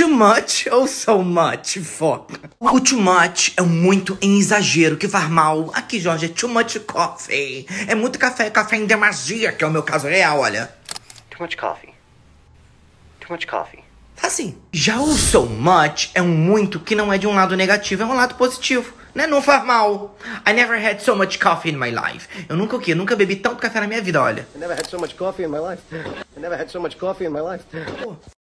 Too much ou so much, foca? O too much é um muito em exagero que faz mal. Aqui, Jorge, é too much coffee. É muito café, café em demasia, que é o meu caso real, olha. Too much coffee. Too much coffee. Assim, já o so much é um muito que não é de um lado negativo, é um lado positivo. Né? Não faz mal. I never had so much coffee in my life. Eu nunca o quê? Eu nunca bebi tanto café na minha vida, olha. I never had so much coffee in my life. I never had so much coffee in my life. Pô,